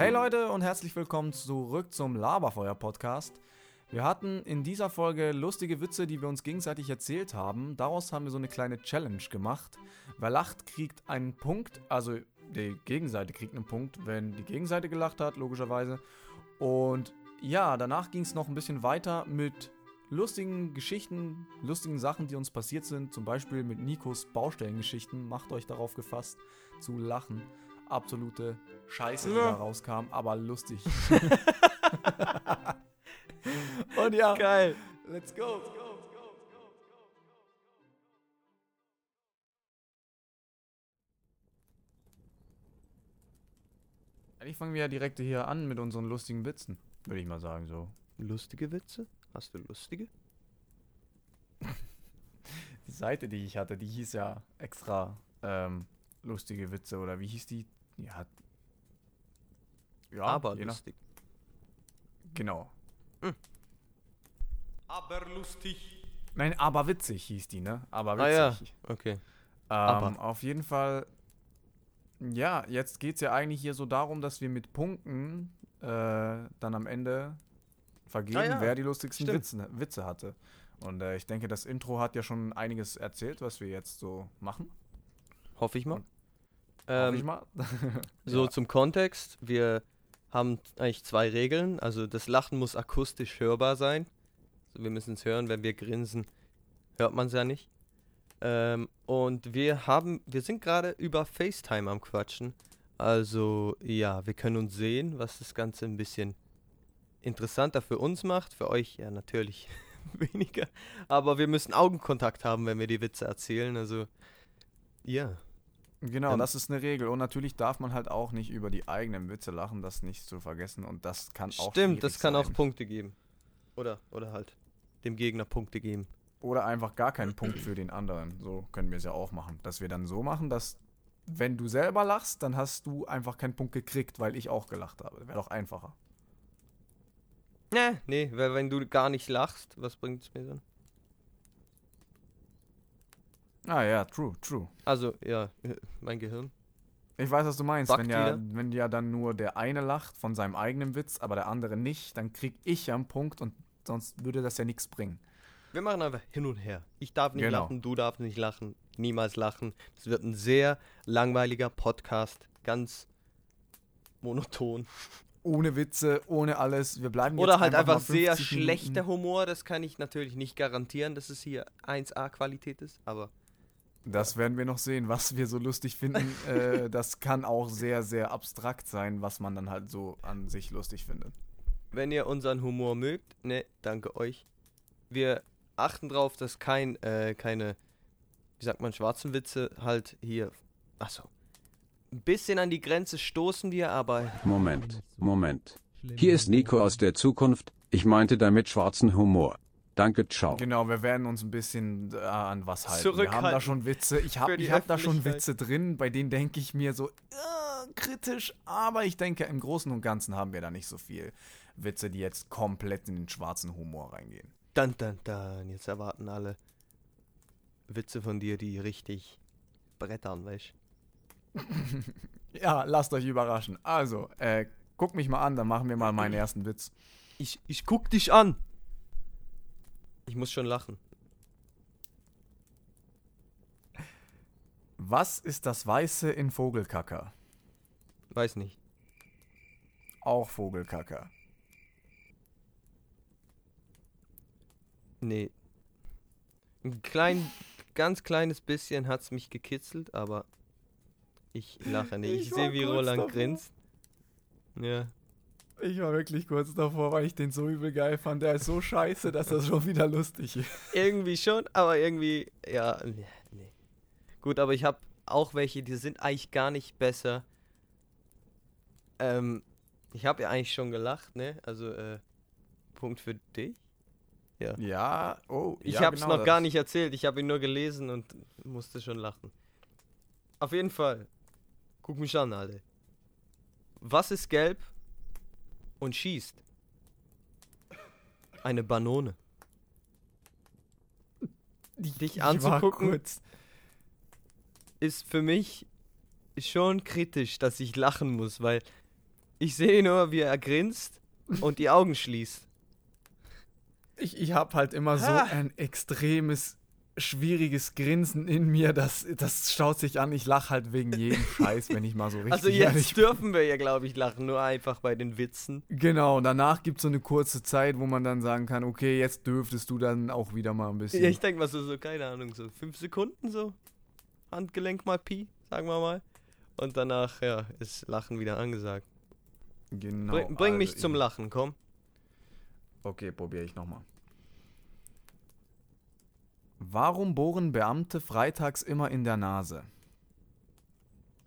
Hey Leute und herzlich willkommen zurück zum Laberfeuer Podcast. Wir hatten in dieser Folge lustige Witze, die wir uns gegenseitig erzählt haben. Daraus haben wir so eine kleine Challenge gemacht. Wer lacht, kriegt einen Punkt. Also die Gegenseite kriegt einen Punkt, wenn die Gegenseite gelacht hat, logischerweise. Und ja, danach ging es noch ein bisschen weiter mit lustigen Geschichten, lustigen Sachen, die uns passiert sind. Zum Beispiel mit Nikos Baustellengeschichten. Macht euch darauf gefasst zu lachen. Absolute Scheiße, die Ja. da rauskam, aber lustig. Und ja, Geil. let's go. Eigentlich fangen wir ja direkt hier an mit unseren lustigen Witzen, würde ich mal sagen so. Lustige Witze? Hast du lustige? Die Seite, die ich hatte, die hieß ja extra ähm, lustige Witze oder wie hieß die? Ja, ja Aber nach, lustig. genau. Aber lustig. Nein, aber witzig hieß die, ne? Aber Ah ja, witzig. okay. Ähm, Aber. Auf jeden Fall, ja, jetzt geht es ja eigentlich hier so darum, dass wir mit Punkten äh, dann am Ende vergeben, Ah ja, wer die lustigsten. Witze, Witze hatte. Und äh, ich denke, das Intro hat ja schon einiges erzählt, was wir jetzt so machen. Hoffe ich mal. Hoffe Ähm, ich mal. So Ja. zum Kontext. Wir haben eigentlich zwei Regeln. Also das Lachen muss akustisch hörbar sein. Also wir müssen es hören, wenn wir grinsen, hört man es ja nicht. Ähm, und wir haben, wir sind gerade über FaceTime am Quatschen. Also ja, wir können uns sehen, was das Ganze ein bisschen interessanter für uns macht. Für euch ja natürlich weniger. Aber wir müssen Augenkontakt haben, wenn wir die Witze erzählen. Also ja. Genau, Ähm, das ist eine Regel. Und natürlich darf man halt auch nicht über die eigenen Witze lachen, das nicht zu vergessen. Und das kann auch Stimmt, das kann auch sein. Punkte geben. Oder, oder halt dem Gegner Punkte geben. Oder einfach gar keinen Punkt für den anderen. So können wir es ja auch machen. Dass wir dann so machen, dass wenn du selber lachst, dann hast du einfach keinen Punkt gekriegt, weil ich auch gelacht habe. Wäre doch einfacher. Nee, nee, weil wenn du gar nicht lachst, was bringt es mir dann? Ah ja, true, true. Also, ja, mein Gehirn. Ich weiß, was du meinst. Backt Wenn ja, wieder. wenn ja dann nur der eine lacht von seinem eigenen Witz, aber der andere nicht, dann krieg ich ja einen Punkt und sonst würde das ja nichts bringen. Wir machen einfach hin und her. Ich darf nicht Genau. lachen, du darfst nicht lachen, niemals lachen. Es wird ein sehr langweiliger Podcast, ganz monoton. Ohne Witze, ohne alles. Wir bleiben Oder jetzt halt einfach mal sehr 50 schlechter. Humor, das kann ich natürlich nicht garantieren, dass es hier 1A-Qualität ist, aber Das werden wir noch sehen, was wir so lustig finden. äh, das kann auch sehr, sehr abstrakt sein, was man dann halt so an sich lustig findet. wenn ihr unseren Humor mögt, ne, danke euch. Wir achten drauf, dass kein, äh, keine, wie sagt man, schwarzen Witze halt hier, achso, ein bisschen an die Grenze stoßen wir, aber Moment, Moment. Hier ist Nico aus der Zukunft. Ich meinte damit schwarzen Humor. Danke, ciao. Genau, wir werden uns ein bisschen äh, an was halten. Wir haben da schon Witze. Ich habe hab da schon. Witze drin, bei denen denke ich mir so äh, kritisch, aber ich denke, im Großen und Ganzen haben wir da nicht so viel Witze, die jetzt komplett in den schwarzen Humor reingehen. dann, dann, dann, jetzt erwarten alle Witze von dir, die richtig brettern, weißt Ja, lasst euch überraschen. Also, äh, guck mich mal an, dann machen wir mal meinen ersten Witz. Ich, ich guck dich an. Ich muss schon lachen. Was ist das Weiße in Vogelkacker? Weiß nicht. Auch Vogelkacker. Nee. Ein klein, ganz kleines bisschen hat's mich gekitzelt, aber ich lache nicht. Ich, Ich sehe, wie Roland davor. grinst. Ja. Ich war wirklich kurz davor, weil ich den so übel geil fand. Der ist so scheiße, dass das schon wieder lustig ist. Irgendwie schon, aber irgendwie, ja, nee. nee. Gut, aber ich habe auch welche, die sind eigentlich gar nicht besser. Ähm, ich habe ja eigentlich schon gelacht, ne? Also, äh, Punkt für dich. Ja, oh. Ich ja, habe es genau noch gar das. nicht erzählt, ich habe ihn nur gelesen und musste schon lachen. Auf jeden Fall. Guck mich an, alle. Was ist gelb und schießt? Eine Banone. Dich Ich anzugucken ist für mich schon kritisch, dass ich lachen muss, weil Ich sehe nur, wie er grinst und die Augen schließt. Ich, ich habe halt immer so Ah. ein extremes, schwieriges Grinsen in mir. Das, das schaut sich an. Ich lache halt wegen jedem Scheiß, wenn ich mal so richtig Also jetzt dürfen wir ja, glaube ich, lachen, nur einfach bei den Witzen. Genau, und danach gibt es so eine kurze Zeit, wo man dann sagen kann, okay, jetzt dürftest du dann auch wieder mal ein bisschen. Ja, ich denke mal so, so, keine Ahnung, so fünf Sekunden so. Handgelenk mal Pi, sagen wir mal. Und danach, ja, ist Lachen wieder angesagt. genau, bring bring mich also zum ich- Lachen, komm. Okay, probiere ich nochmal. Warum bohren Beamte freitags immer in der Nase?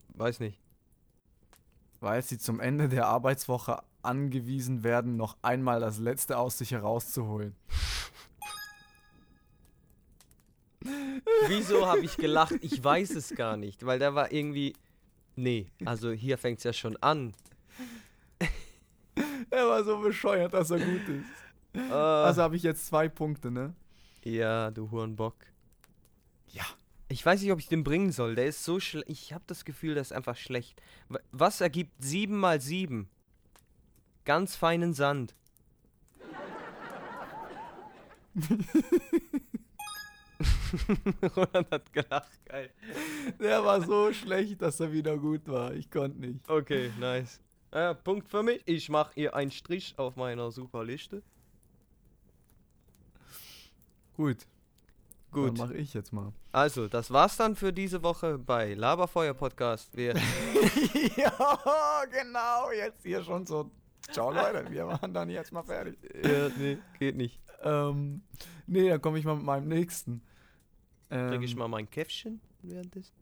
Weiß nicht. Weil sie zum Ende der Arbeitswoche angewiesen werden, noch einmal das Letzte aus sich herauszuholen. Wieso habe ich gelacht? Ich weiß es gar nicht, weil der war irgendwie. Nee, also hier fängt es ja schon an. Er war so bescheuert, dass er gut ist. Äh, Also habe ich jetzt zwei Punkte, ne? Ja, du Hurenbock. Ja. Ich weiß nicht, ob ich den bringen soll. Der ist so schlecht. Ich habe das Gefühl, der ist einfach schlecht. Wa- Was ergibt 7 mal 7? Ganz feinen Sand. Roland hat gelacht, geil. Der war so schlecht, dass er wieder gut war. Ich konnte nicht. Okay, nice. Äh, Punkt für mich. Ich mache hier einen Strich auf meiner super Liste. Gut. Gut. Dann mache ich jetzt mal. Also, das war's dann für diese Woche bei Laberfeuer Podcast. Wir ja, genau. Jetzt hier schon so. Ciao, Leute. Wir waren dann jetzt mal fertig. ja, nee, geht nicht. Ähm, nee, dann komme ich mal mit meinem nächsten. Ähm, Trinke ich mal mein Käffchen währenddessen.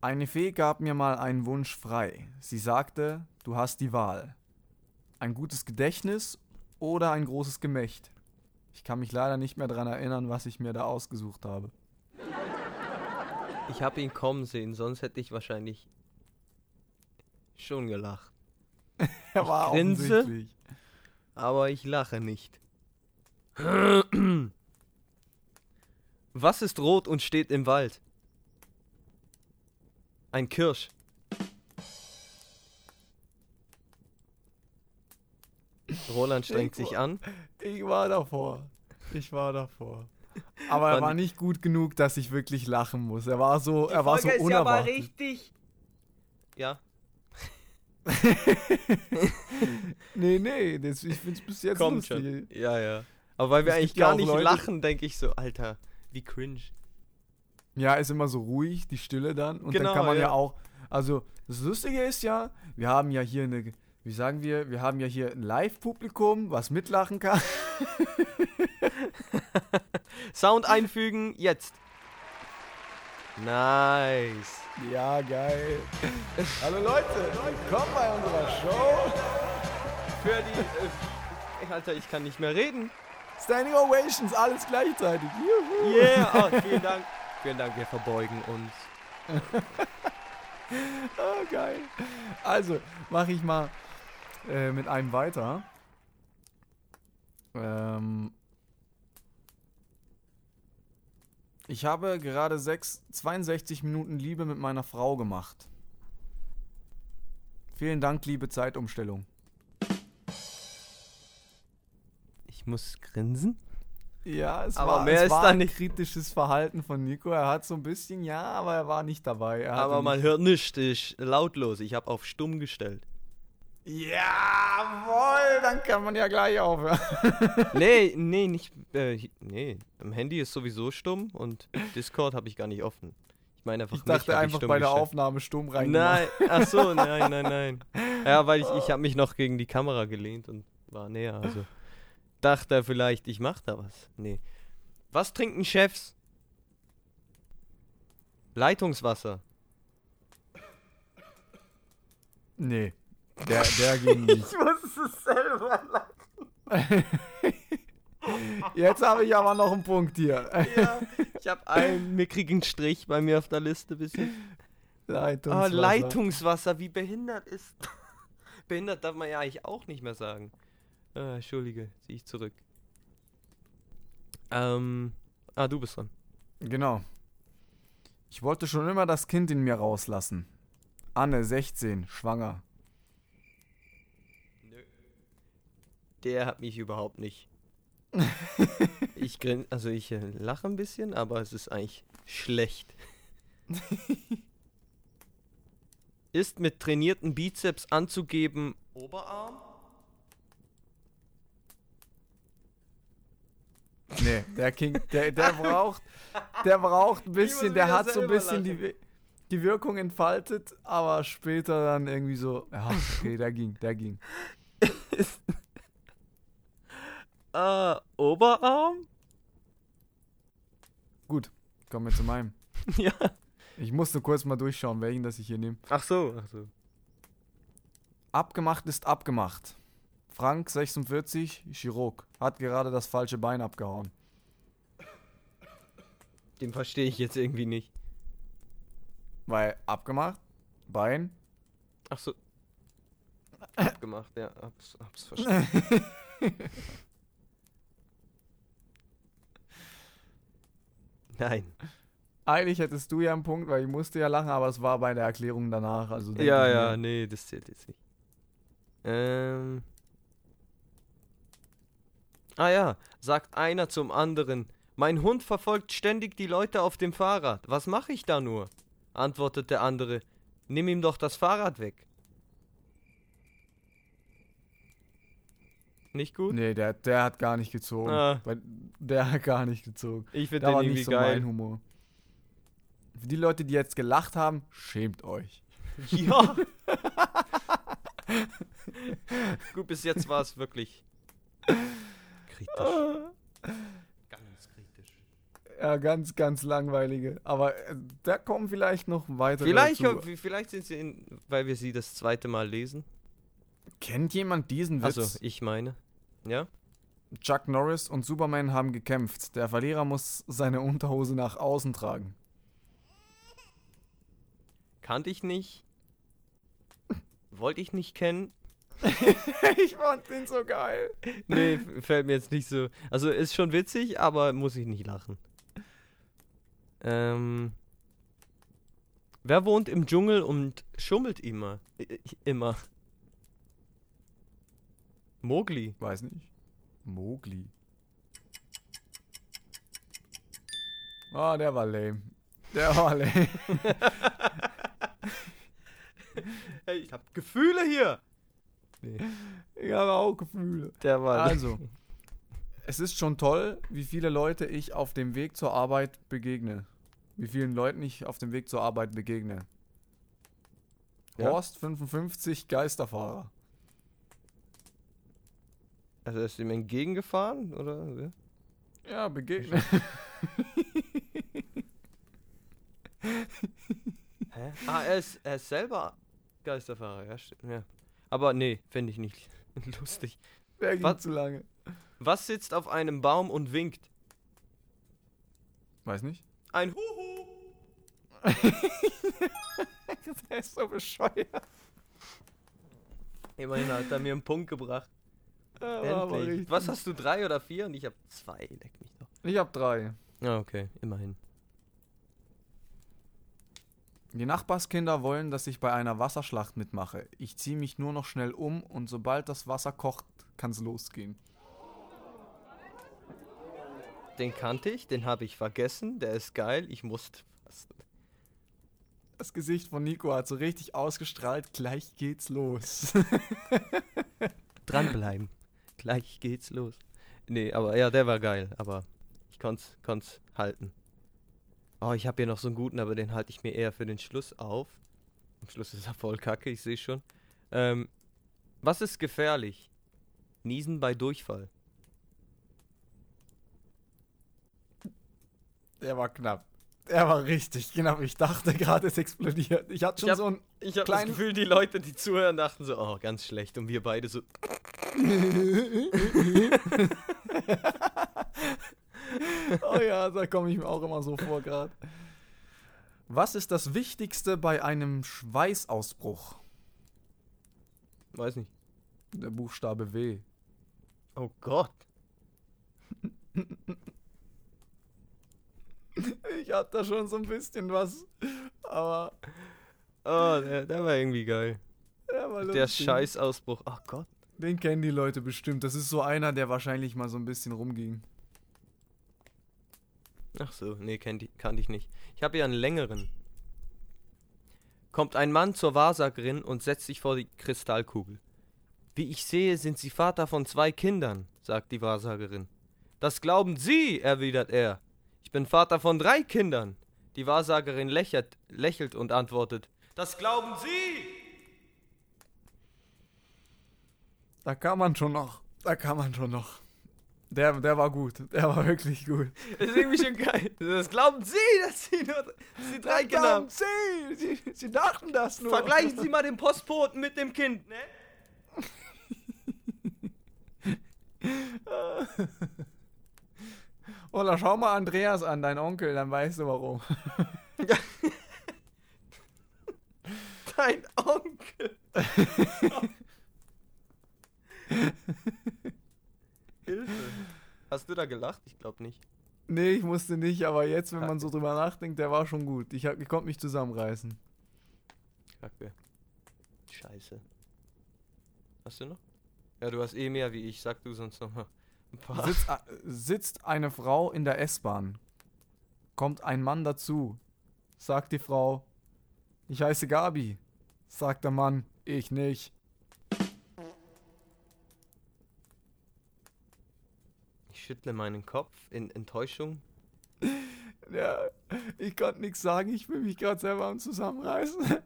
Eine Fee gab mir mal einen Wunsch frei. Sie sagte, du hast die Wahl. Ein gutes Gedächtnis oder ein großes Gemächt. Ich kann mich leider nicht mehr daran erinnern, was ich mir da ausgesucht habe. Ich habe ihn kommen sehen, sonst hätte ich wahrscheinlich schon gelacht. Er war grinse. offensichtlich. Aber ich lache nicht. Was ist rot und steht im Wald? Ein Kirsch. Roland strengt sich an. Ich war davor. Ich war davor. Aber er war nicht gut genug, dass ich wirklich lachen muss. Er war so, er war so Folge ist ja aber richtig. Ja, nee, nee, das, ich find's bis jetzt kommt lustig. schon. Ja, ja. Aber weil wir Es eigentlich gar nicht Leute- lachen, denke ich so, Alter, wie cringe. Ja, ist immer so ruhig, die Stille dann. Und Genau, dann kann man ja. ja. auch. Also, das Lustige ist ja, wir haben ja hier eine. Wie sagen wir? Wir haben ja hier ein Live-Publikum, was mitlachen kann. Sound einfügen, jetzt. Nice. Ja, geil. Hallo Leute, willkommen bei unserer Show. Für die. Äh, Alter, ich kann nicht mehr reden. Standing Ovations, alles gleichzeitig. Juhu. Yeah, oh, vielen Dank. Vielen Dank, wir verbeugen uns. Oh, geil. Also, mache ich mal äh, mit einem weiter. Ähm, ich habe gerade sechs, 62 Minuten Liebe mit meiner Frau gemacht. Vielen Dank, liebe Zeitumstellung. Ich muss grinsen. Ja, es Aber war, mehr es ist war da ein nicht. kritisches Verhalten von Nico. Er hat so ein bisschen, ja, aber er war nicht dabei. Er Aber man nicht- hört nicht, ich lautlos. Ich habe auf stumm gestellt. Jawohl, dann kann man ja gleich aufhören. nee, nee, nicht. Äh, nee, am Handy ist sowieso stumm und Discord habe ich gar nicht offen. Ich meine einfach Ich dachte mich einfach stumm bei der gestellt. Aufnahme stumm reingemacht. Nein, ach so, nein, nein, nein. Ja, weil ich, ich habe mich noch gegen die Kamera gelehnt und war näher, also dachte er vielleicht, ich mach da was. Nee. Was trinken Chefs? Leitungswasser. Nee, der, der ging nicht. muss es selber lachen. Jetzt habe ich aber noch einen Punkt hier. Ja, ich habe einen mickrigen Strich bei mir auf der Liste bisschen. Leitungswasser. Leitungswasser, wie behindert ist. behindert darf man ja eigentlich auch nicht mehr sagen. Ah, Entschuldige, ziehe ich zurück. Ähm. Ah, du bist dran. Genau. Ich wollte schon immer das Kind in mir rauslassen. Anne, 16, schwanger. Der hat mich überhaupt nicht. ich grin, also ich äh, lache ein bisschen, aber es ist eigentlich schlecht. ist mit trainierten Bizeps anzugeben Oberarm? Nee, der King, der, der braucht, der braucht ein bisschen, der hat so ein bisschen die, die Wirkung entfaltet, aber später dann irgendwie so, ja, okay, der ging, der ging. Äh, Oberarm? Gut, kommen wir zu meinem. ja. Ich musste kurz mal durchschauen, welchen das ich hier nehme. Ach so, ach so. Abgemacht ist abgemacht. Frank, 46, Chirurg, hat gerade das falsche Bein abgehauen. Den verstehe ich jetzt irgendwie nicht. Weil abgemacht, Bein, Ach so. Abgemacht, ja, hab's, hab's verstanden. Nein. Eigentlich hättest du ja einen Punkt, weil ich musste ja lachen, aber es war bei der Erklärung danach. Also Ja, ja, mir, nee, das zählt jetzt nicht. Ähm. Ah ja, sagt einer zum anderen. Mein Hund verfolgt ständig die Leute auf dem Fahrrad. Was mache ich da nur? Antwortet der andere. Nimm ihm doch das Fahrrad weg. Nicht gut? Nee, der, der hat gar nicht gezogen. Ah. Der hat gar nicht gezogen. Ich finde den war irgendwie nicht so geil. mein Humor. Für die Leute, die jetzt gelacht haben, schämt euch. Ja. Gut, bis jetzt war es wirklich kritisch. Ganz kritisch. Ja, ganz, ganz langweilige. Aber äh, da kommen vielleicht noch weitere Vielleicht, dazu. vielleicht sind sie, in, weil wir sie das zweite Mal lesen. Kennt jemand diesen Witz? Also, ich meine. Ja? Chuck Norris und Superman haben gekämpft. Der Verlierer muss seine Unterhose nach außen tragen. Kannte ich nicht. Wollte ich nicht kennen. ich fand den so geil. Nee, fällt mir jetzt nicht so. Also, ist schon witzig, aber muss ich nicht lachen. Ähm. Wer wohnt im Dschungel und schummelt immer? Immer. Mowgli. Weiß nicht. Mowgli. Ah, der war lame. Der war lame. Hey, ich hab Gefühle hier. Nee, Ich habe auch Gefühle. der war. Also, es ist schon toll, wie viele Leute ich auf dem Weg zur Arbeit begegne. Wie vielen Leuten ich auf dem Weg zur Arbeit begegne. Ja? Horst 55 Geisterfahrer. Also ist ihm entgegengefahren, oder? Ja, begegne. Hä? Ah, er ist, er ist selber Geisterfahrer, ja, stimmt. Ja. Aber nee, finde ich nicht lustig. Der ging Was? zu lange. Was sitzt auf einem Baum und winkt? Weiß nicht. Ein Huhu. Der ist so bescheuert. Immerhin hat er mir einen Punkt gebracht. Endlich. Was hast du, drei oder vier? Und ich habe zwei. Leck mich doch. Ich hab drei. Ja, okay, immerhin. Die Nachbarskinder wollen, dass ich bei einer Wasserschlacht mitmache. Ich ziehe mich nur noch schnell um und sobald das Wasser kocht, kann's losgehen. Den kannte ich, den habe ich vergessen. Der ist geil. Ich musste fasten. Das Gesicht von Nico hat so richtig ausgestrahlt. Gleich geht's los. Dranbleiben. Gleich geht's los. Nee, aber ja, der war geil. Aber ich konnte es halten. Oh, ich habe hier noch so einen guten, aber den halte ich mir eher für den Schluss auf. Am Schluss ist er voll kacke, ich sehe schon. Ähm, was ist gefährlich? Niesen bei Durchfall. Der war knapp. Der war richtig knapp. Ich dachte gerade, es explodiert. Ich hatte schon Ich hab- so ein. Ich habe das Gefühl, die Leute, die zuhören, dachten so, oh, ganz schlecht. Und wir beide so, oh ja, da komme ich mir auch immer so vor gerade. Was ist das Wichtigste bei einem Schweißausbruch? weiß nicht. Der Buchstabe W. Oh Gott. Ich hab da schon so ein bisschen was. Aber Oh, der, der war irgendwie geil. Der, war Der. Scheißausbruch. Ach Gott. Den kennen die Leute bestimmt. Das ist so einer, der wahrscheinlich mal so ein bisschen rumging. Ach so, nee, kannte ich, nicht. Ich habe hier einen längeren. Kommt ein Mann zur Wahrsagerin und setzt sich vor die Kristallkugel. Wie ich sehe, sind Sie Vater von zwei Kindern, sagt die Wahrsagerin. Das glauben Sie, erwidert er. Ich bin Vater von drei Kindern. Die Wahrsagerin lächelt, lächelt und antwortet. Das glauben Sie! Da kann man schon noch. Da kann man schon noch. Der, der war gut. Der war wirklich gut. Das ist irgendwie schon geil. Das glauben Sie, dass Sie nur dass Sie drei Kinder haben. Sie, sie, sie dachten das nur. Vergleichen Sie mal den Postboten mit dem Kind, ne? Oder schau mal Andreas an, dein Onkel, dann weißt du warum. Dein Onkel. Hilfe. Hast du da gelacht? Ich glaube nicht. Nee, ich musste nicht, aber jetzt, wenn man so drüber nachdenkt, der war schon gut. Ich, hab- ich konnte mich zusammenreißen. Kacke. Scheiße. Hast du noch? Ja, du hast eh mehr wie ich. Sag du sonst noch mal ein paar. Sitzt, a- sitzt eine Frau in der S-Bahn. Kommt ein Mann dazu. Sagt die Frau, ich heiße Gabi. Sagt der Mann, ich nicht. Schüttle meinen Kopf in Enttäuschung. Ja, ich konnte nichts sagen, ich will mich gerade selber am Zusammenreißen.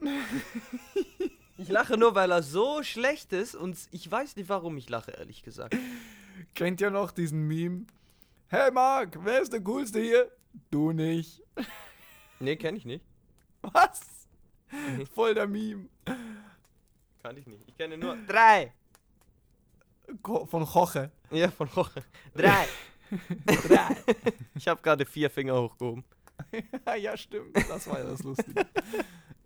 Ich lache nur, weil er so schlecht ist und ich weiß nicht, warum ich lache, ehrlich gesagt. Kennt ihr noch diesen Meme? Hey Marc, wer ist der Coolste hier? Du nicht. Nee, kenne ich nicht. Was? Voll der Meme. Kann ich nicht. Ich kenne nur drei. Ko- Von Joche. Ja, von Woche. Drei. Drei. Ich habe gerade vier Finger hochgehoben. ja, stimmt. Das war ja das Lustige.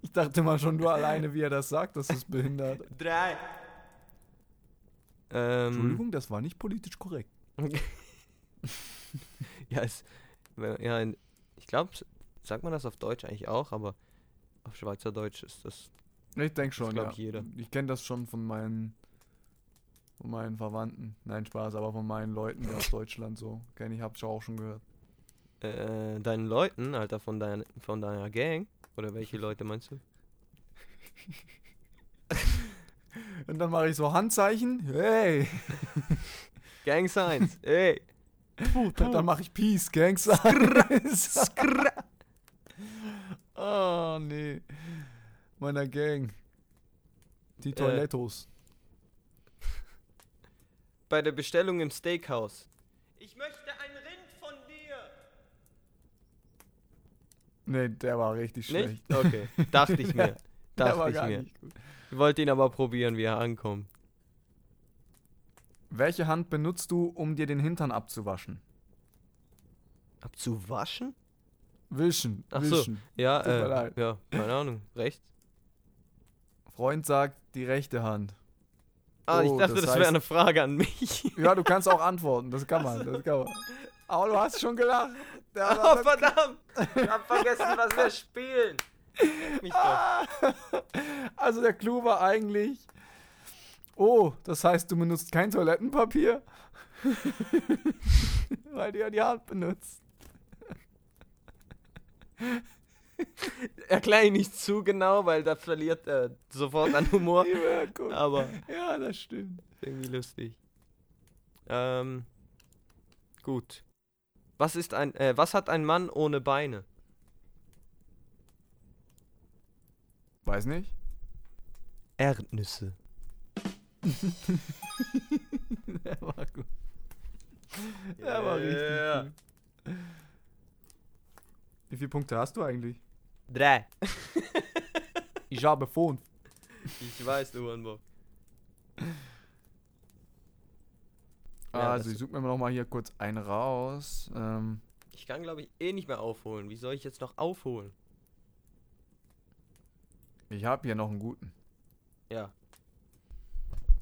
Ich dachte mal schon nur alleine, wie er das sagt, das ist behindert. Drei. Ähm, Entschuldigung, das war nicht politisch korrekt. ja, es, ja, ich glaube, sagt man das auf Deutsch eigentlich auch, aber auf Schweizerdeutsch ist das. Ich denke schon, glaub ja. ich jeder. Ich kenne das schon von meinen, von meinen Verwandten. Nein, Spaß, aber von meinen Leuten aus Deutschland so. Kenne ich, hab's auch schon gehört. Äh, deinen Leuten, Alter, von, dein, von deiner Gang. Oder welche Leute meinst du? Und dann mache ich so Handzeichen. Hey. Gang Signs, ey. Dann mache ich Peace, Gang Signs. oh, nee. Meiner Gang. Die Äh. Toilettos. Bei der Bestellung im Steakhouse. Ich möchte ein Rind von dir. Nee, der war richtig schlecht. Nicht? Okay, dachte ich mir. der Dachte ich mir. nicht gut. Ich wollte ihn aber probieren, wie er ankommt. Welche Hand benutzt du, um dir den Hintern abzuwaschen? Abzuwaschen? Wischen. Ach so. wischen. Ja, Tut mir äh, ja, keine Ahnung. Rechts? Freund sagt die rechte Hand. Ah, ich Oh, dachte, das das, wäre eine Frage an mich. Ja, du kannst auch antworten. Das kann man. Das kann man. Aber du hast schon gelacht. Oh, verdammt! Ich hab vergessen, was wir spielen. Mich doch. Also der Clou war eigentlich. Oh, das heißt, du benutzt kein Toilettenpapier? Weil du ja die Hand benutzt. Erklär ihn nicht zu genau, weil da verliert er sofort an Humor. Ja. Aber ja, das stimmt. irgendwie lustig. Ähm, gut. Was ist ein, äh, was hat ein Mann ohne Beine? Weiß nicht. Erdnüsse. Der war gut. Der war Ja. richtig gut. Wie viele Punkte hast du eigentlich? Drei. Ich habe fünf. Ich weiß, du Hornbock. Ja, also, ich suche mir noch mal hier kurz einen raus. Ähm, Ich kann, glaube ich, eh nicht mehr aufholen. Wie soll ich jetzt noch aufholen? ich habe hier noch einen guten. Ja.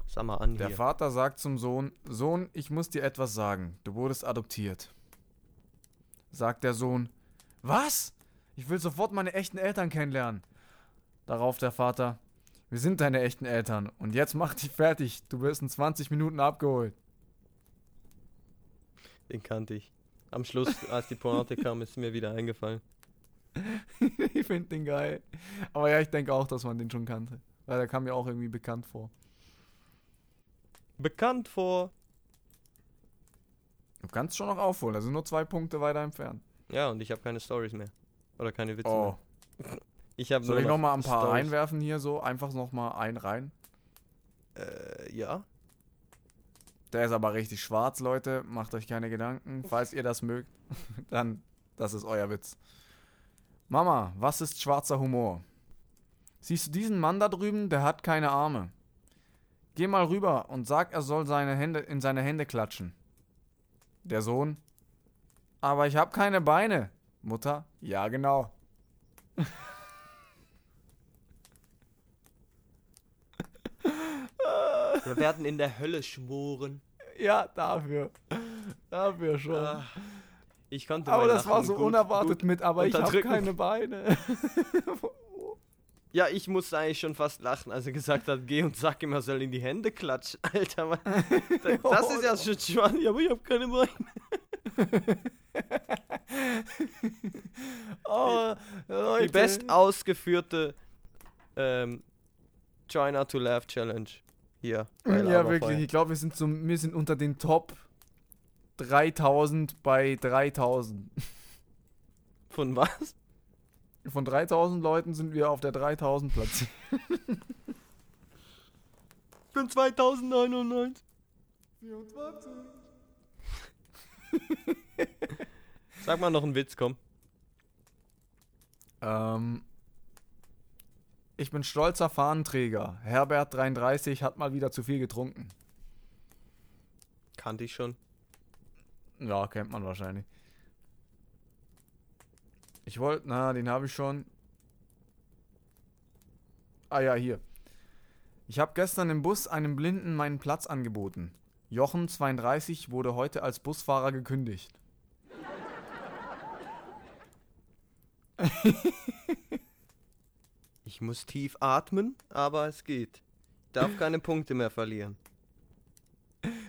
Sag mal an Der hier. Vater sagt zum Sohn: Sohn, ich muss dir etwas sagen. Du wurdest adoptiert. sagt der Sohn. Was? Ich will sofort meine echten Eltern kennenlernen. Darauf der Vater. Wir sind deine echten Eltern. Und jetzt mach dich fertig. Du wirst in 20 Minuten abgeholt. Den kannte ich. Am Schluss, als die Pointe kam, ist mir wieder eingefallen. ich finde den geil. Aber ja, ich denke auch, dass man den schon kannte. Weil der kam mir auch irgendwie bekannt vor. Bekannt vor. Du kannst schon noch aufholen. Da sind nur zwei Punkte weiter entfernt. Ja, und ich habe keine Stories mehr. Oder keine Witze Oh. mehr. Ich Soll ich noch mal ein paar Storys. reinwerfen hier so? Einfach noch mal ein rein. Äh, ja. Der ist aber richtig schwarz, Leute. Macht euch keine Gedanken. Falls ihr das mögt, dann das ist euer Witz. Mama, was ist schwarzer Humor? Siehst du diesen Mann da drüben? Der hat keine Arme. Geh mal rüber und sag, er soll seine Hände in seine Hände klatschen. Der Sohn. Aber ich hab keine Beine. Mutter. Ja, genau. Wir werden in der Hölle schmoren. Ja, dafür. Dafür schon. Ah, ich konnte aber das war so gut- unerwartet gut mit, aber ich habe keine Beine. Ja, ich musste eigentlich schon fast lachen, als er gesagt hat, geh und sag ihm, er soll in die Hände klatschen. Alter, Mann. Das ist ja schon schwan, ja, aber ich hab keine Beine. oh, Leute. Die best ausgeführte ähm, Not to Laugh Challenge hier. Ja, wirklich. Ich glaube, wir sind wir sind unter den Top 3000 bei 3000. Von was? Von 3000 Leuten sind wir auf der 3000 platziert. Von 2099. 24. Sag mal noch einen Witz, komm. Ähm, ich bin stolzer Fahnenträger. Herbert 33 hat mal wieder zu viel getrunken. Kannte ich schon. Ja, kennt man wahrscheinlich. Ich wollte, na, den habe ich schon. Ah ja, hier. Ich habe gestern im Bus einem Blinden meinen Platz angeboten. Jochen 32 wurde heute als Busfahrer gekündigt. Ich muss tief atmen, aber es geht. Darf keine Punkte mehr verlieren.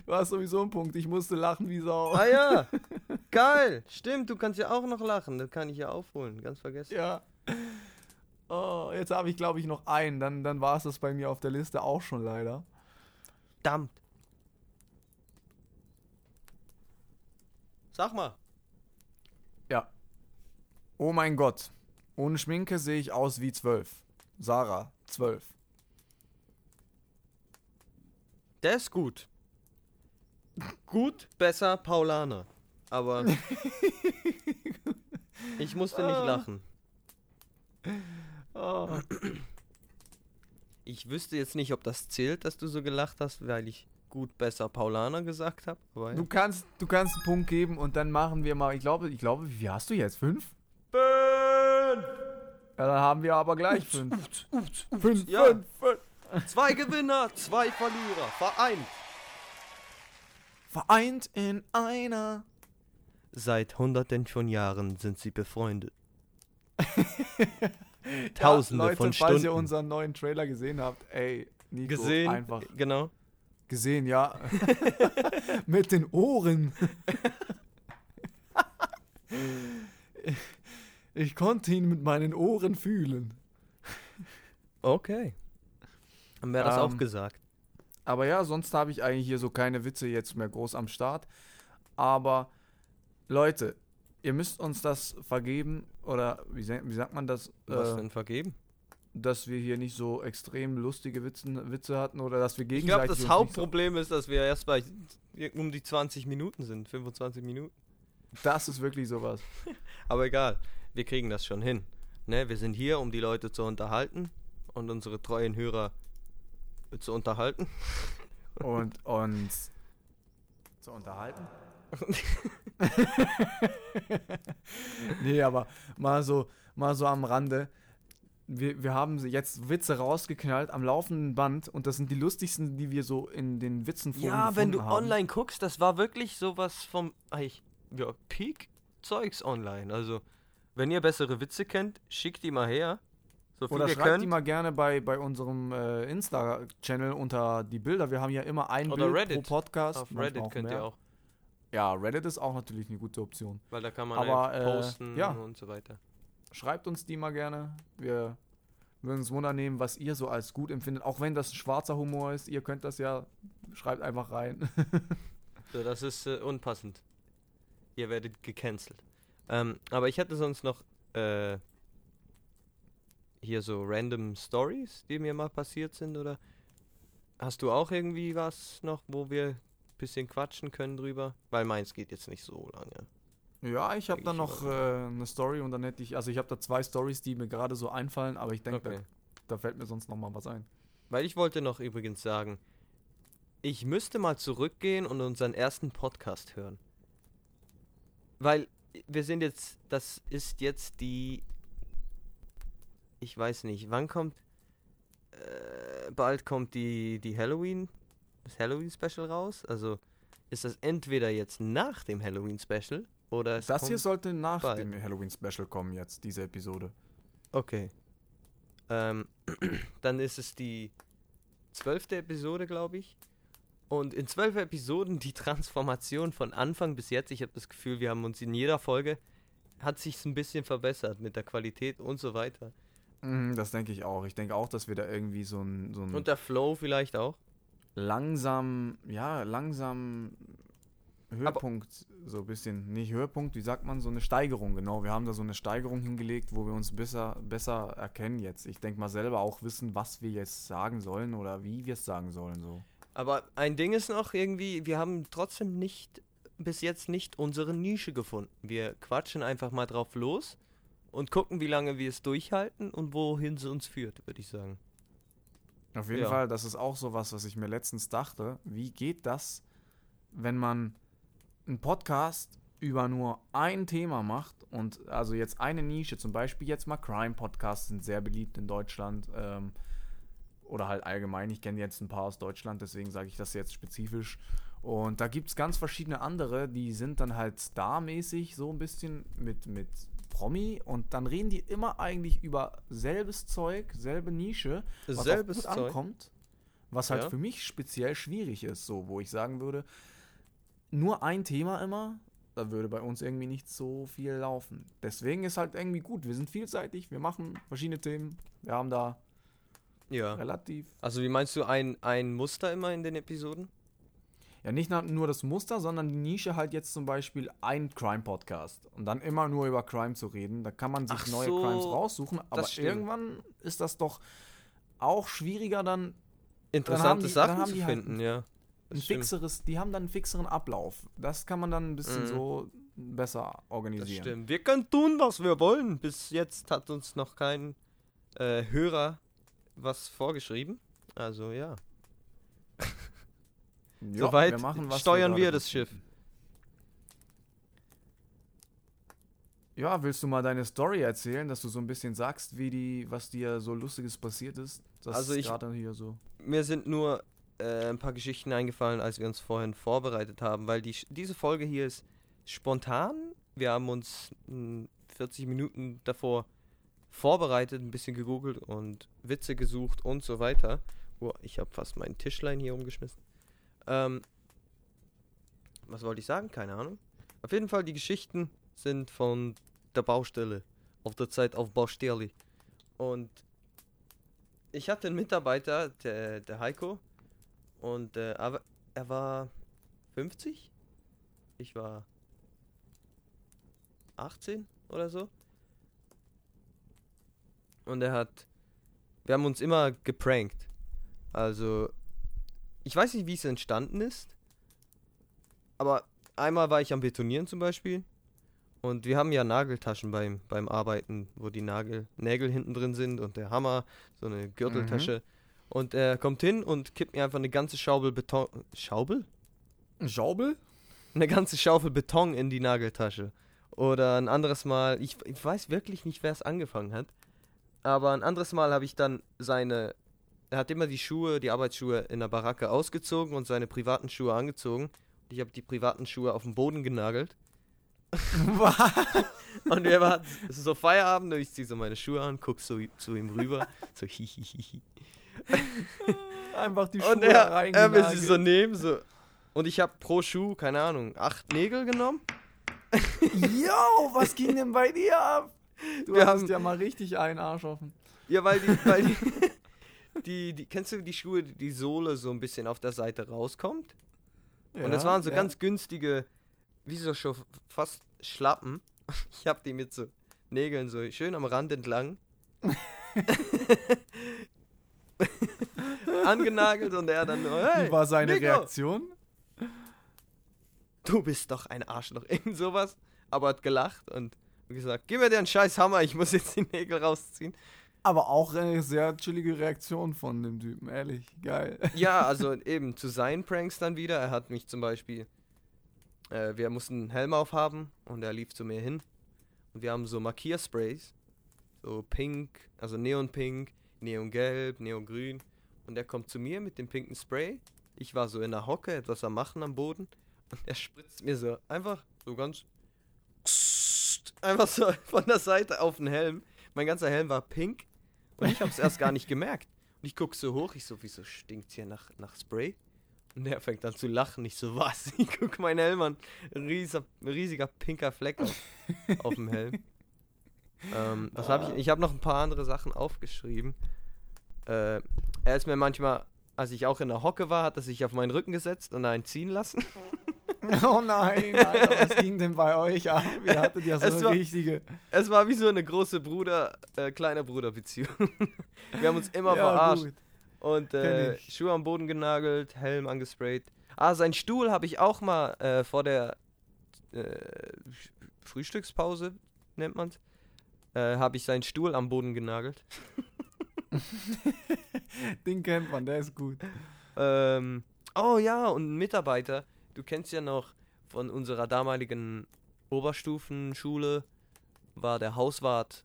Du hast sowieso einen Punkt. Ich musste lachen wie Sau. Ah ja, geil. Stimmt, du kannst ja auch noch lachen. Das kann ich ja aufholen. Ganz vergessen. Ja. Oh, jetzt habe ich, glaube ich, noch einen. Dann, dann war es das bei mir auf der Liste auch schon leider. Verdammt. Sag mal. Ja. Oh mein Gott. Ohne Schminke sehe ich aus wie zwölf. Sarah, zwölf. Der ist gut. Gut, besser Paulaner. Aber ich musste nicht Ah. lachen. Oh. Ich wüsste jetzt nicht, ob das zählt, dass du so gelacht hast, weil ich gut, besser Paulaner gesagt habe. Aber ja. Du kannst, du kannst einen Punkt geben und dann machen wir mal, ich glaube, ich glaube, wie viel hast du jetzt? Fünf? Fünf! Ja, dann haben wir aber gleich fünf. Fünf, Ja. fünf, fünf. Zwei Gewinner, zwei Verlierer. Vereint. Vereint in einer. Seit hunderten von Jahren sind sie befreundet. Tausende ja, Leute, von falls ihr Stunden. unseren neuen Trailer gesehen habt, ey, Nico, Gesehen. einfach Genau. Gesehen, ja. Mit den Ohren. ich konnte ihn mit meinen Ohren fühlen. Okay. Haben wir das auch Ähm, gesagt. Aber ja, sonst habe ich eigentlich hier so keine Witze jetzt mehr groß am Start. Aber Leute, ihr müsst uns das vergeben oder wie, wie sagt man das, Was äh, denn vergeben? Dass wir hier nicht so extrem lustige Witzen, Witze hatten oder dass wir Ich gegenseitig glaube, das nicht so- Hauptproblem ist, dass wir erst bei um die 20 Minuten sind. 25 Minuten. Das ist wirklich sowas. Aber egal. Wir kriegen das schon hin. Ne? Wir sind hier, um die Leute zu unterhalten und unsere treuen Hörer zu unterhalten. Und uns zu unterhalten. nee, aber mal so, mal so am Rande. Wir, wir haben jetzt Witze rausgeknallt am laufenden Band und das sind die lustigsten, die wir so in den Witzenforen Ja, wenn du haben. online guckst, das war wirklich sowas vom eigentlich, ja, Peak Zeugs online. Also, wenn ihr bessere Witze kennt, schickt die mal her. So viel Oder ihr schreibt könnt. die mal gerne bei, bei unserem äh, Insta-Channel unter die Bilder. Wir haben ja immer ein Oder Bild Reddit. pro Podcast. Auf Reddit könnt mehr. ihr auch, Ja, Reddit ist auch natürlich eine gute Option. weil da kann man Aber, einfach äh, posten ja. und so weiter. Schreibt uns die mal gerne. Wir würden uns wundernehmen, was ihr so als gut empfindet. Auch wenn das schwarzer Humor ist, ihr könnt das ja, schreibt einfach rein. So, das ist äh, unpassend. Ihr werdet gecancelt. Ähm, aber ich hatte sonst noch äh, hier so random Stories, die mir mal passiert sind, oder hast du auch irgendwie was noch, wo wir ein bisschen quatschen können drüber? Weil meins geht jetzt nicht so lange. Ja, ich habe ich noch äh, eine Story und dann hätte ich, also ich habe da zwei Stories, die mir gerade so einfallen, aber ich denke, Okay. da, da fällt mir sonst noch mal was ein. Weil ich wollte noch übrigens sagen, ich müsste mal zurückgehen und unseren ersten Podcast hören. Weil wir sind jetzt, das ist jetzt die, ich weiß nicht, wann kommt, äh, bald kommt die, die Halloween, das Halloween-Special raus. Also ist das entweder jetzt nach dem Halloween-Special oder Das hier sollte nach bald. dem Halloween-Special kommen jetzt, diese Episode. Okay. Ähm, dann ist es die zwölfte Episode, glaube ich. Und in zwölf Episoden die Transformation von Anfang bis jetzt. Ich habe das Gefühl, wir haben uns in jeder Folge hat sich ein bisschen verbessert mit der Qualität und so weiter. Mhm, Das denke ich auch. Ich denke auch, dass wir da irgendwie so ein, so ein Und der Flow vielleicht auch. langsam, ja, langsam Höhepunkt, so ein bisschen, nicht Höhepunkt, wie sagt man, so eine Steigerung, genau. Wir haben da so eine Steigerung hingelegt, wo wir uns besser, besser erkennen jetzt. Ich denke mal selber auch wissen, was wir jetzt sagen sollen oder wie wir es sagen sollen, so. Aber ein Ding ist noch irgendwie, wir haben trotzdem nicht bis jetzt nicht unsere Nische gefunden. Wir quatschen einfach mal drauf los und gucken, wie lange wir es durchhalten und wohin sie uns führt, würde ich sagen. Auf jeden Ja. Fall, das ist auch so was, was ich mir letztens dachte. Wie geht das, wenn man einen Podcast über nur ein Thema macht und also jetzt eine Nische, zum Beispiel jetzt mal Crime-Podcasts sind sehr beliebt in Deutschland ähm, oder halt allgemein. Ich kenne jetzt ein paar aus Deutschland, deswegen sage ich das jetzt spezifisch. Und da gibt es ganz verschiedene andere, die sind dann halt starmäßig so ein bisschen mit, mit Promi und dann reden die immer eigentlich über selbes Zeug, selbe Nische was Selbes gut Zeug. ankommt, was halt Ja. für mich speziell schwierig ist, so wo ich sagen würde, nur ein Thema immer, da würde bei uns irgendwie nicht so viel laufen. Deswegen ist halt irgendwie gut, wir sind vielseitig, wir machen verschiedene Themen, wir haben da Ja. relativ, Also wie meinst du ein, ein Muster immer in den Episoden? ja nicht nur das Muster, sondern die Nische halt jetzt zum Beispiel ein Crime-Podcast und dann immer nur über Crime zu reden, da kann man sich Ach neue so, Crimes raussuchen, aber irgendwann ist das doch auch schwieriger dann Interessante die- Sachen dann haben zu halt finden, ja. Ein Das stimmt. fixeres, die haben dann einen fixeren Ablauf. Das kann man dann ein bisschen Mhm. so besser Das organisieren. stimmt. Wir können tun, was wir wollen. Bis jetzt hat uns noch kein äh, Hörer was vorgeschrieben. Also ja. Ja, Soweit wir machen, steuern wir gut das Schiff. Ja, willst du mal deine Story erzählen, dass du so ein bisschen sagst, wie die, was dir so Lustiges passiert ist? Das Also ich- gerade hier so. Mir sind nur äh, ein paar Geschichten eingefallen, als wir uns vorhin vorbereitet haben, weil die, diese Folge hier ist spontan. Wir haben uns mh, 40 Minuten davor vorbereitet, ein bisschen gegoogelt und Witze gesucht und so weiter. Oh, ich habe fast meinen Tischlein hier umgeschmissen. Ähm, was wollte ich sagen? Keine Ahnung. Auf jeden Fall, die Geschichten sind von der Baustelle. Auf der Zeit auf Baustelle. Und ich hatte einen Mitarbeiter, der, der Heiko. Und äh, aber er war 50. Ich war 18 oder so. Und er hat. Wir haben uns immer geprankt. Also. Ich weiß nicht, wie es entstanden ist. Aber einmal war ich am Betonieren zum Beispiel. Und wir haben ja Nageltaschen beim, beim Arbeiten, wo die Nagel, Nägel hinten drin sind und der Hammer, so eine Gürteltasche. Und er kommt hin und kippt mir einfach eine ganze Schaubel Beton. Schaubel? Schaubel? Eine ganze Schaufel Beton in die Nageltasche. Oder ein anderes Mal, ich, ich weiß wirklich nicht, wer es angefangen hat. Aber ein anderes Mal habe ich dann seine. Er hat immer die Schuhe, die Arbeitsschuhe in der Baracke ausgezogen und seine privaten Schuhe angezogen. Ich habe die privaten Schuhe auf den Boden genagelt. Und wir waren es ist so Feierabend und ich ziehe so meine Schuhe an, guck so zu ihm rüber, so hihihihi. Einfach die Schuhe Und er, er will sie so nehmen, so. Und ich habe pro Schuh, keine Ahnung, acht Nägel genommen. Yo, was ging denn bei dir ab? Du Wir hast ja mal richtig einen Arsch offen. Ja, weil die, weil die, die, die, kennst du die Schuhe, die die Sohle so ein bisschen auf der Seite rauskommt? Und das Ja, waren so ja. ganz günstige, wie so schon fast Schlappen. Ich hab die mit so Nägeln so schön am Rand entlang angenagelt und er dann nur, hey, Wie war seine Nico, Reaktion? du bist doch ein Arschloch, irgend sowas. Aber hat gelacht und gesagt, gib mir den scheiß Hammer, ich muss jetzt die Nägel rausziehen. Aber auch eine sehr chillige Reaktion von dem Typen, ehrlich. Geil. Ja, also eben zu seinen Pranks dann wieder. Er hat mich zum Beispiel, äh, wir mussten einen Helm aufhaben und er lief zu mir hin. Und wir haben so Markiersprays, so pink, also neonpink, neongelb, neongrün. Und er kommt zu mir mit dem pinken Spray. Ich war so in der Hocke, etwas am Machen am Boden. Und er spritzt mir so einfach so ganz einfach so von der Seite auf den Helm. Mein ganzer Helm war pink und ich habe es erst gar nicht gemerkt. Und ich gucke so hoch, ich so, wieso stinkt hier nach, nach Spray? Und er fängt an zu lachen. Ich so, was? Ich guck meinen Helm an. Riesiger, riesiger pinker Fleck auf, auf dem Helm. Ähm, was habe ich? Ich habe noch ein paar andere Sachen aufgeschrieben. Äh, er ist mir manchmal, als ich auch in der Hocke war, hat er sich auf meinen Rücken gesetzt und einen ziehen lassen. Oh nein, Alter, was ging denn bei euch ab? Ihr hattet ja so Es eine war- richtige. Es war wie so eine große Bruder, äh, kleiner Bruder-Beziehung. Wir haben uns immer Ja, verarscht. gut. Und äh. Schuhe am Boden genagelt, Helm angesprayt. Ah, sein Stuhl habe ich auch mal äh, vor der äh, Frühstückspause, nennt man's, äh, habe ich seinen Stuhl am Boden genagelt. Den kennt man, der ist gut. Ähm, oh ja, und ein Mitarbeiter, du kennst ja noch von unserer damaligen Oberstufenschule, war der Hauswart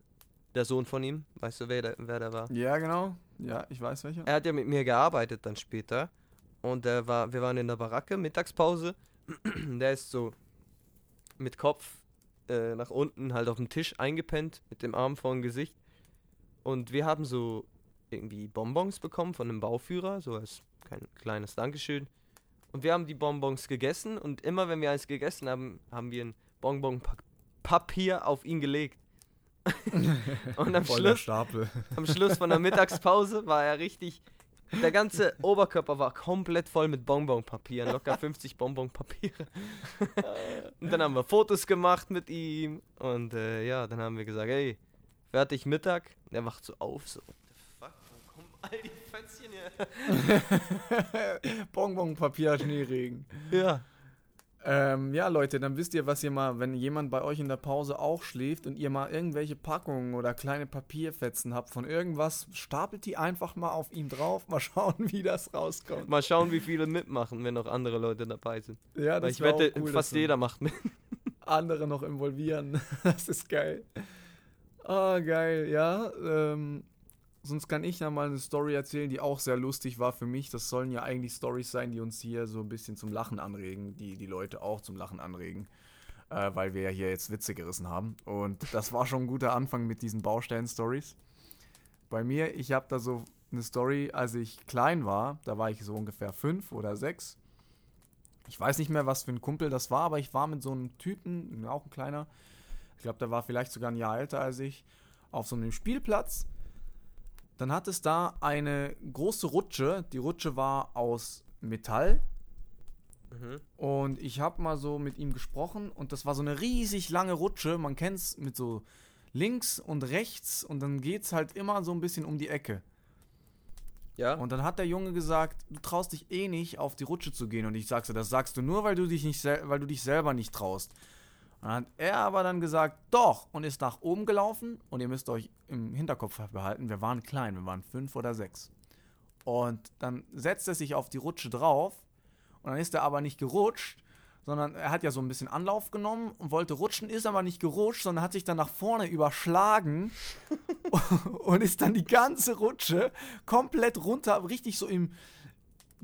der Sohn von ihm. Weißt du, wer der, wer der war? Ja, genau. Ja, ich weiß welcher. Er hat ja mit mir gearbeitet dann später. Und er war, wir waren in der Baracke, Mittagspause. der ist so mit Kopf äh, nach unten halt auf dem Tisch eingepennt, mit dem Arm vor dem Gesicht. Und wir haben so irgendwie Bonbons bekommen von einem Bauführer, so als kein kleines Dankeschön. Und wir haben die Bonbons gegessen und immer wenn wir eins gegessen haben, haben wir ein Bonbon-Papier auf ihn gelegt. und am Schluss Stapel. am Schluss von der Mittagspause war er richtig. Der ganze Oberkörper war komplett voll mit Bonbonpapieren, locker 50 Bonbonpapiere. und dann haben wir Fotos gemacht mit ihm und äh, ja, dann haben wir gesagt, hey, fertig Mittag. Und er wacht so auf, so, what the fuck, wo kommen all die Fötzchen her? Bonbon, Papier, Schneeregen. Ja. Ähm, ja, Leute, dann wisst ihr, was ihr mal, wenn jemand bei euch in der Pause auch schläft und ihr mal irgendwelche Packungen oder kleine Papierfetzen habt von irgendwas, stapelt die einfach mal auf ihm drauf, mal schauen, wie das rauskommt. Mal schauen, wie viele mitmachen, wenn noch andere Leute dabei sind. Ja, Weil das ich wär wette, auch cool, fast jeder macht mit. andere noch involvieren. Das ist geil. Ah, geil, ja. Ähm, sonst kann ich ja mal eine Story erzählen, die auch sehr lustig war für mich. Das sollen ja eigentlich Stories sein, die uns hier so ein bisschen zum Lachen anregen, die die Leute auch zum Lachen anregen. Äh, weil wir ja hier jetzt Witze gerissen haben. Und das war schon ein guter Anfang mit diesen Baustellen-Stories. Bei mir, ich habe da so eine Story, als ich klein war, da war ich so ungefähr fünf oder sechs. Ich weiß nicht mehr, was für ein Kumpel das war, aber ich war mit so einem Typen, auch ein kleiner, ich glaube, der war vielleicht sogar ein Jahr älter als ich, auf so einem Spielplatz. Dann hat es da eine große Rutsche. Die Rutsche war aus Metall. Mhm. Und ich habe mal so mit ihm gesprochen und das war so eine riesig lange Rutsche. Man kennt es mit so links und rechts und dann geht es halt immer so ein bisschen um die Ecke. Ja. Und dann hat der Junge gesagt, du traust dich eh nicht, auf die Rutsche zu gehen. Und ich sagte, das sagst du nur, weil du dich nicht weil du dich selber nicht traust. Dann hat er aber dann gesagt, doch, und ist nach oben gelaufen. Und ihr müsst euch im Hinterkopf behalten, wir waren klein, wir waren fünf oder sechs. Und dann setzt er sich auf die Rutsche drauf. Und dann ist er aber nicht gerutscht, sondern er hat ja so ein bisschen Anlauf genommen und wollte rutschen, ist aber nicht gerutscht, sondern hat sich dann nach vorne überschlagen und ist dann die ganze Rutsche komplett runter, richtig so im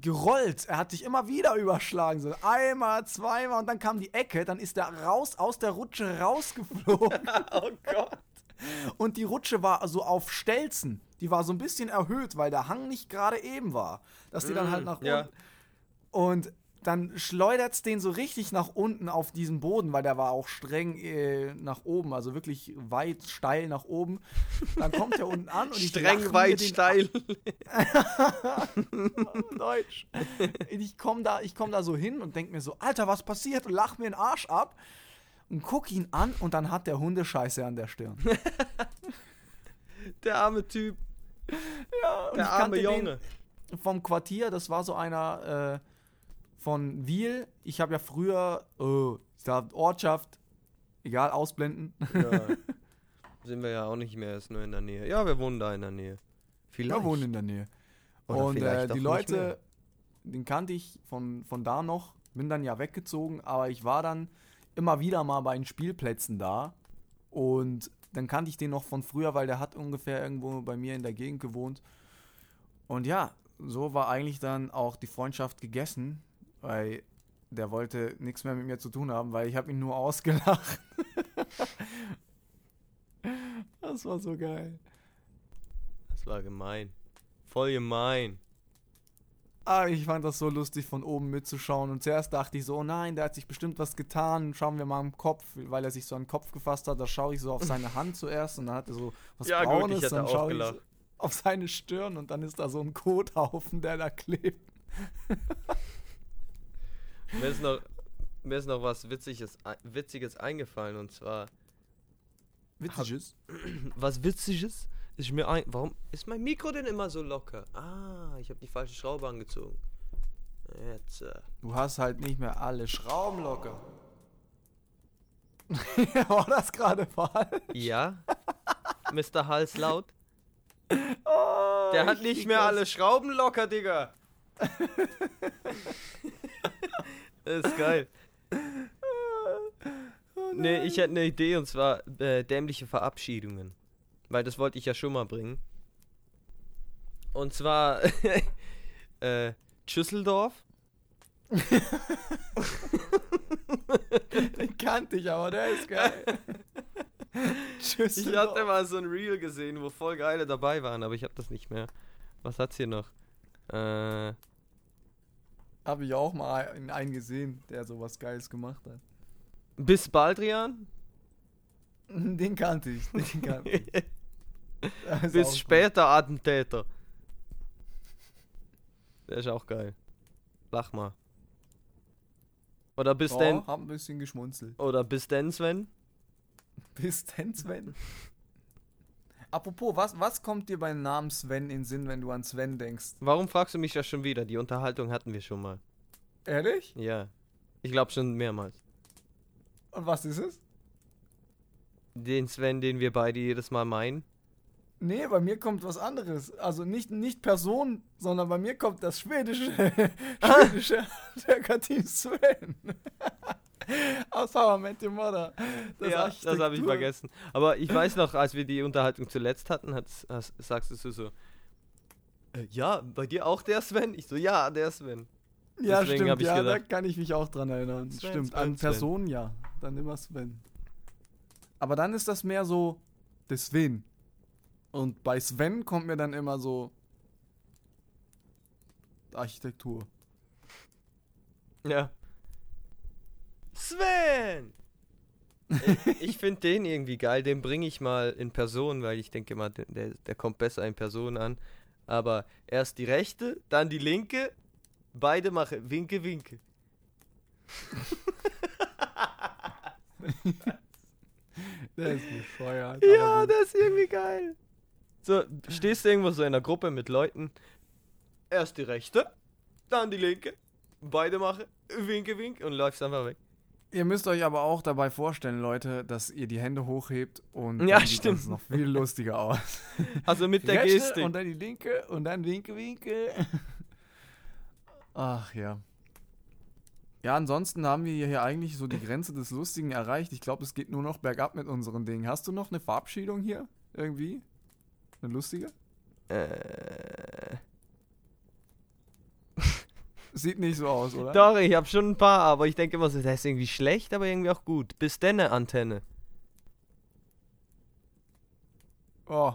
gerollt. Er hat sich immer wieder überschlagen. So einmal, zweimal und dann kam die Ecke. Dann ist er raus aus der Rutsche rausgeflogen. oh Gott. Und die Rutsche war so auf Stelzen. Die war so ein bisschen erhöht, weil der Hang nicht gerade eben war. Dass die dann Mm, halt nach unten. ja. Und dann schleudert es den so richtig nach unten auf diesen Boden, weil der war auch streng äh, nach oben, also wirklich weit steil nach oben. Dann kommt er unten an und ich Streng weit steil. Deutsch. Ich komme da, ich komm da so hin und denke mir so, Alter, was passiert? Und lach mir den Arsch ab und guck ihn an und dann hat der Hundescheiße an der Stirn. Der arme Typ. Ja, und Der arme Junge. Vom Quartier, das war so einer äh, von Wiel. Ich habe ja früher, oh, ich sag Ortschaft, egal, ausblenden. Ja. Sind wir ja auch nicht mehr, ist nur in der Nähe. Ja, wir wohnen da in der Nähe. Vielleicht. Wir wohnen in der Nähe. Oder und äh, die Leute, den kannte ich von, von da noch, bin dann ja weggezogen, aber ich war dann immer wieder mal bei den Spielplätzen da und dann kannte ich den noch von früher, weil der hat ungefähr irgendwo bei mir in der Gegend gewohnt. Und ja, so war eigentlich dann auch die Freundschaft gegessen, weil der wollte nichts mehr mit mir zu tun haben, weil ich habe ihn nur ausgelacht. das war so geil. Das war gemein. Voll gemein. Ah, ich fand das so lustig von oben mitzuschauen. Und zuerst dachte ich so, oh nein, der hat sich bestimmt was getan. Schauen wir mal am Kopf, weil er sich so an den Kopf gefasst hat. Da schaue ich so auf seine Hand zuerst und dann hat er so was Ja, gut, ich Braunes. dann schaue ich so auf seine Stirn und dann ist da so ein Kothaufen, der da klebt. Mir ist noch, mir ist noch was Witziges, ei- Witziges eingefallen und zwar. Witziges. Was Witziges ist mir ein. Warum ist mein Mikro denn immer so locker? Ah, ich habe die falsche Schraube angezogen. Jetzt. Äh. Du hast halt nicht mehr alle Schrauben locker. War das gerade falsch? Ja? Mr. Hals laut? Oh, Der hat ich nicht mehr das. alle Schrauben locker, Digga. ist geil. Oh Nee, ich hätte eine Idee und zwar äh, dämliche Verabschiedungen. Weil das wollte ich ja schon mal bringen. Und zwar äh, Schüsseldorf. Den kannte ich, aber der ist geil. Ich hatte mal so ein Reel gesehen, wo voll geile dabei waren, aber ich habe das nicht mehr. Was hat's hier noch? Äh, Habe ich auch mal in einen gesehen, der sowas Geiles gemacht hat. bis Baldrian? Den kannte ich, den kannte ich. Bis später Attentäter. Der ist auch geil. Lach mal. Oder bis Ja, denn. hab ein bisschen geschmunzelt. Oder bis denn, Sven? Bis denn, Sven? Apropos, was, was kommt dir beim Namen Sven in den Sinn, wenn du an Sven denkst? Warum fragst du mich das schon wieder? Die Unterhaltung hatten wir schon mal. Ehrlich? Ja. Ich glaube schon mehrmals. Und was ist es? Den Sven, den wir beide jedes Mal meinen. Nee, bei mir kommt was anderes. Also nicht, nicht Person, sondern bei mir kommt das schwedische, schwedische Handwerker-Team Sven. Aus How I Met Your Mother. Das ja, das habe ich vergessen. Aber ich weiß noch, als wir die Unterhaltung zuletzt hatten, hat's, hast, sagst du so, äh, ja, bei dir auch der Sven? Ich so, ja, der Sven. Ja, Deswegen stimmt, ich ja, da gedacht. kann ich mich auch dran erinnern. Sven, stimmt, Sven, an Sven. Personen ja, dann immer Sven. Aber dann ist das mehr so der Sven. Und bei Sven kommt mir dann immer so Architektur. Ja. Sven! ich ich finde den irgendwie geil, den bringe ich mal in Person, weil ich denke mal, der, der, kommt besser in Person an. Aber erst die rechte, dann die linke, beide mache Winke, Winke. Der ist bescheuert. Ja, das ist irgendwie geil. So, stehst du irgendwo so in einer Gruppe mit Leuten. Erst die rechte, dann die linke. Beide mache Winke, Winke und läufst einfach weg. Ihr müsst euch aber auch dabei vorstellen, Leute, dass ihr die Hände hochhebt und Ja, dann sieht stimmt. das noch viel lustiger aus. Also mit der Rechte Gestik. Und dann die linke und dann winke, winke. Ach ja. Ja, ansonsten haben wir hier eigentlich so die Grenze des Lustigen erreicht. Ich glaube, es geht nur noch bergab mit unseren Dingen. Hast du noch eine Verabschiedung hier? Irgendwie? Eine lustige? Äh. Sieht nicht so aus, oder? Doch, ich habe schon ein paar, aber ich denke immer so, das ist irgendwie schlecht, aber irgendwie auch gut. Bis denne Antenne. Oh,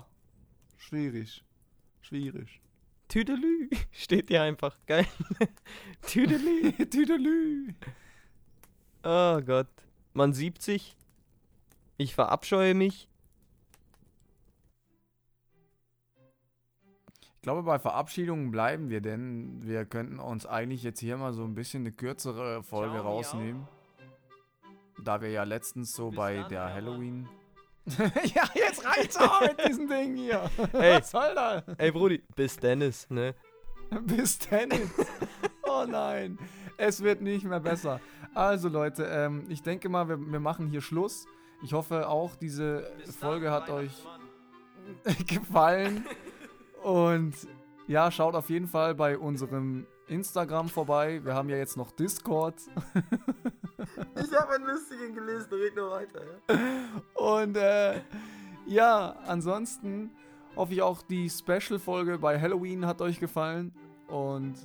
schwierig. Schwierig. Tüdelü. Steht hier einfach. Geil. Tüdelü. Tüdelü. Oh Gott. Man sieht sich. Ich verabscheue mich. Ich glaube, bei Verabschiedungen bleiben wir, denn wir könnten uns eigentlich jetzt hier mal so ein bisschen eine kürzere Folge Ciao, rausnehmen. Da wir ja letztens so Bis bei dann, der Halloween. ja, jetzt reicht's auch mit diesem Ding hier. Ey. Was soll das? Ey, Brudi. Bis Dennis, ne? Bis Tennis. Oh nein, es wird nicht mehr besser. Also Leute, ähm, ich denke mal, wir, wir machen hier Schluss. Ich hoffe auch, diese Folge hat euch gefallen. Und ja, schaut auf jeden Fall bei unserem Instagram vorbei. Wir haben ja jetzt noch Discord. Ich habe einen lustigen gelesen, red nur weiter. Ja? Und äh, ja, ansonsten hoffe ich auch, die Special-Folge bei Halloween hat euch gefallen. Und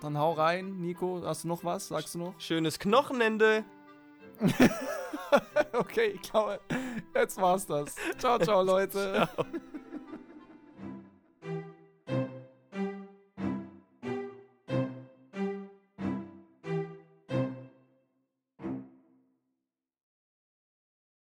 dann hau rein, Nico. Hast du noch was? Sagst du noch? Schönes Knochenende. Okay, ich glaube, jetzt war's das. Ciao, ciao, Leute. Ciao.